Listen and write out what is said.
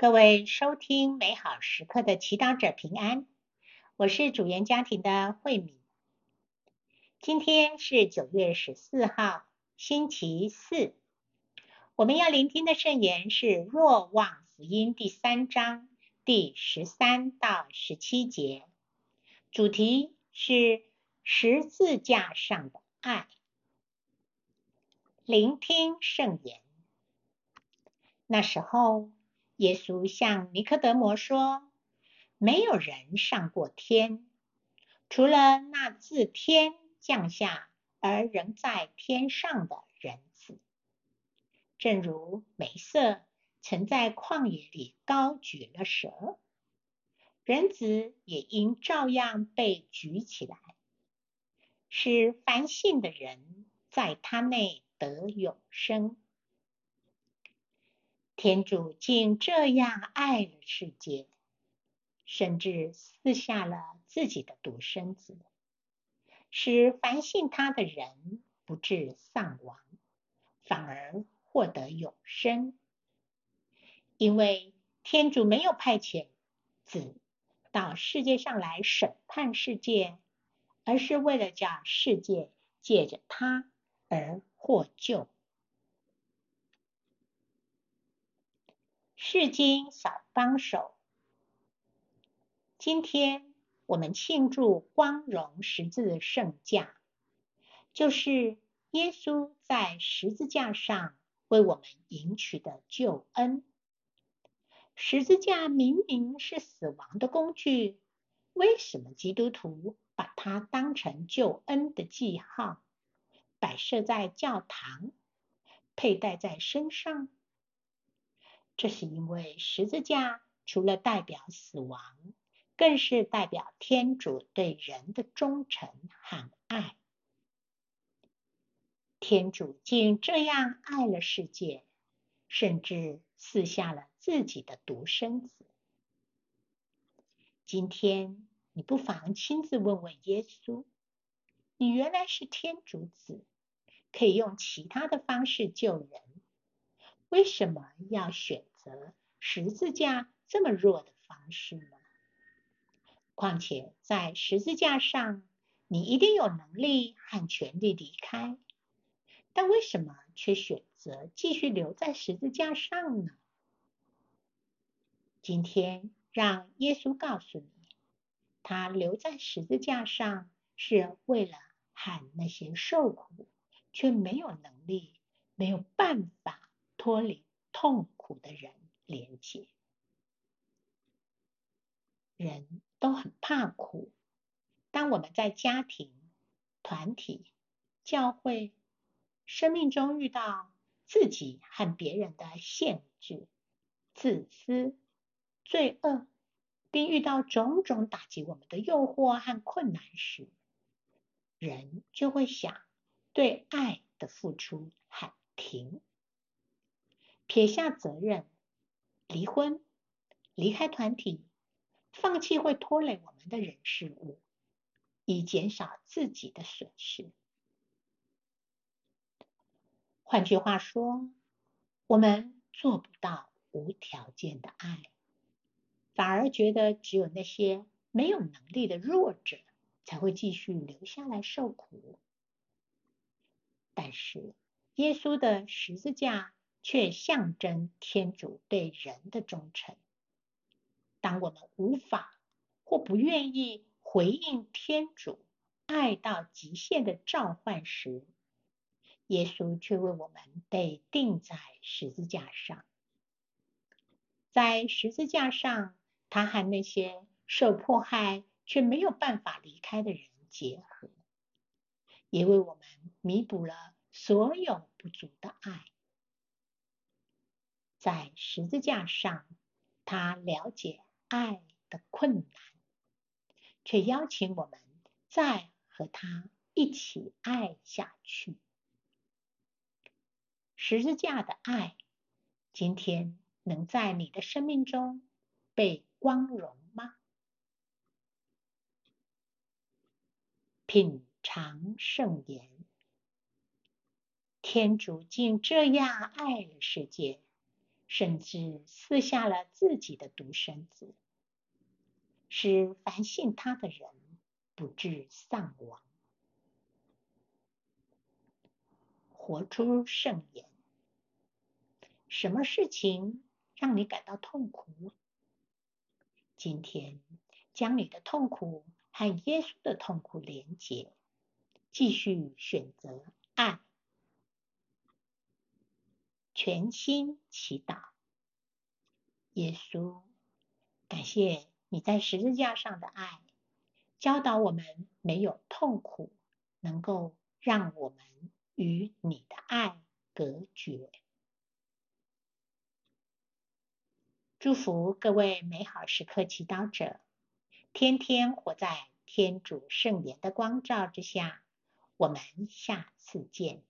各位收听美好时刻的祈祷者平安，我是主言家庭的慧敏。今天是九月十四号，星期四。我们要聆听的圣言是《若望福音》第三章第十三到十七节，主题是十字架上的爱。聆听圣言。那时候。耶稣向尼科德摩说：“没有人上过天，除了那自天降下而仍在天上的人子。正如梅瑟曾在旷野里高举了蛇，人子也应照样被举起来，使凡信的人在他内得永生。”天主竟这样爱了世界，甚至赐下了自己的独生子，使凡信他的人不致丧亡，反而获得永生。因为天主没有派遣子到世界上来审判世界，而是为了叫世界借着他而获救。释经小帮手，今天我们庆祝光荣十字圣架，就是耶稣在十字架上为我们赢取的救恩。十字架明明是死亡的工具，为什么基督徒把它当成救恩的记号，摆设在教堂，佩戴在身上？这是因为十字架除了代表死亡，更是代表天主对人的忠诚和爱。天主竟这样爱了世界，甚至赐下了自己的独生子。今天你不妨亲自问问耶稣：你原来是天主子，可以用其他的方式救人。为什么要选择十字架这么弱的方式呢？况且在十字架上，你一定有能力和权利离开，但为什么却选择继续留在十字架上呢？今天让耶稣告诉你，他留在十字架上是为了喊那些受苦却没有能力、没有办法。脱离痛苦的人连结，人都很怕苦。当我们在家庭、团体、教会、生命中遇到自己和别人的限制、自私、罪恶，并遇到种种打击我们的诱惑和困难时，人就会想对爱的付出喊停。撇下责任，离婚，离开团体，放弃会拖累我们的人事物，以减少自己的损失。换句话说，我们做不到无条件的爱，反而觉得只有那些没有能力的弱者才会继续留下来受苦。但是，耶稣的十字架。却象征天主对人的忠诚。当我们无法或不愿意回应天主爱到极限的召唤时，耶稣却为我们被钉在十字架上。在十字架上，他和那些受迫害却没有办法离开的人结合，也为我们弥补了所有不足的爱。在十字架上，他了解爱的困难，却邀请我们再和他一起爱下去。十字架的爱，今天能在你的生命中被光荣吗？品尝圣言，天主竟这样爱了世界。甚至撕下了自己的独生子，使凡信他的人不至丧亡。活出圣言。什么事情让你感到痛苦？今天将你的痛苦和耶稣的痛苦连结，继续选择爱。全心祈祷，耶稣，感谢你在十字架上的爱，教导我们没有痛苦能够让我们与你的爱隔绝。祝福各位美好时刻祈祷者，天天活在天主圣言的光照之下。我们下次见。